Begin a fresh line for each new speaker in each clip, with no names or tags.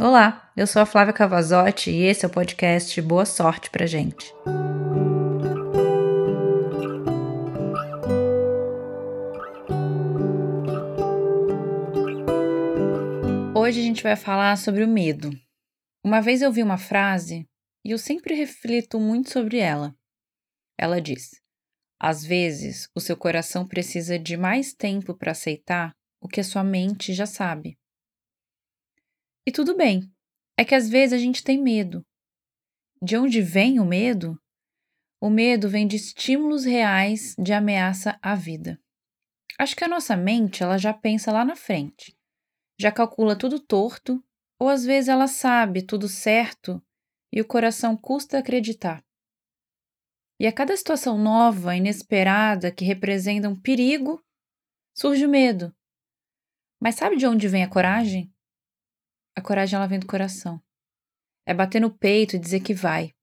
Olá, eu sou a Flávia Cavazotti e esse é o podcast Boa Sorte pra gente. Hoje a gente vai falar sobre o medo. Uma vez eu vi uma frase e eu sempre reflito muito sobre ela. Ela diz: Às vezes o seu coração precisa de mais tempo para aceitar o que a sua mente já sabe. E tudo bem. É que às vezes a gente tem medo. De onde vem o medo? O medo vem de estímulos reais de ameaça à vida. Acho que a nossa mente, ela já pensa lá na frente. Já calcula tudo torto, ou às vezes ela sabe tudo certo e o coração custa acreditar. E a cada situação nova, inesperada, que representa um perigo, surge o medo. Mas sabe de onde vem a coragem? A coragem ela vem do coração. É bater no peito e dizer que vai.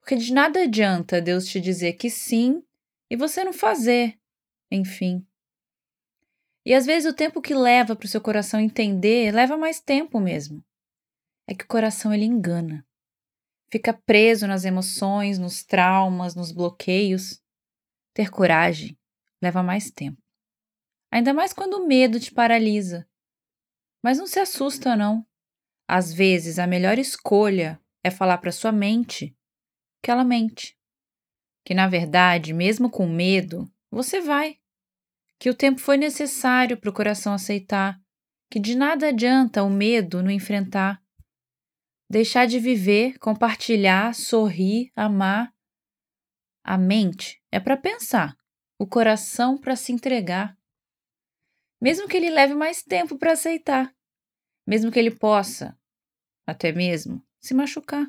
Porque de nada adianta Deus te dizer que sim e você não fazer. Enfim. E às vezes o tempo que leva para o seu coração entender leva mais tempo mesmo. É que o coração ele engana. Fica preso nas emoções, nos traumas, nos bloqueios. Ter coragem leva mais tempo. Ainda mais quando o medo te paralisa. Mas não se assusta, não. Às vezes, a melhor escolha é falar para sua mente que ela mente. Que, na verdade, mesmo com medo, você vai. Que o tempo foi necessário para o coração aceitar. Que de nada adianta o medo no enfrentar. Deixar de viver, compartilhar, sorrir, amar. A mente é para pensar, o coração para se entregar mesmo que ele leve mais tempo para aceitar, mesmo que ele possa, até mesmo, se machucar.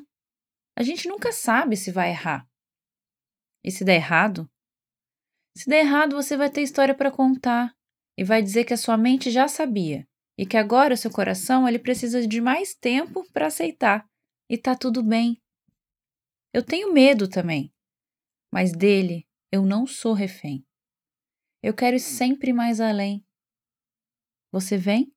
A gente nunca sabe se vai errar. E se der errado? Se der errado, você vai ter história para contar e vai dizer que a sua mente já sabia e que agora o seu coração ele precisa de mais tempo para aceitar e tá tudo bem. Eu tenho medo também, mas dele eu não sou refém. Eu quero ir sempre mais além. Você vem?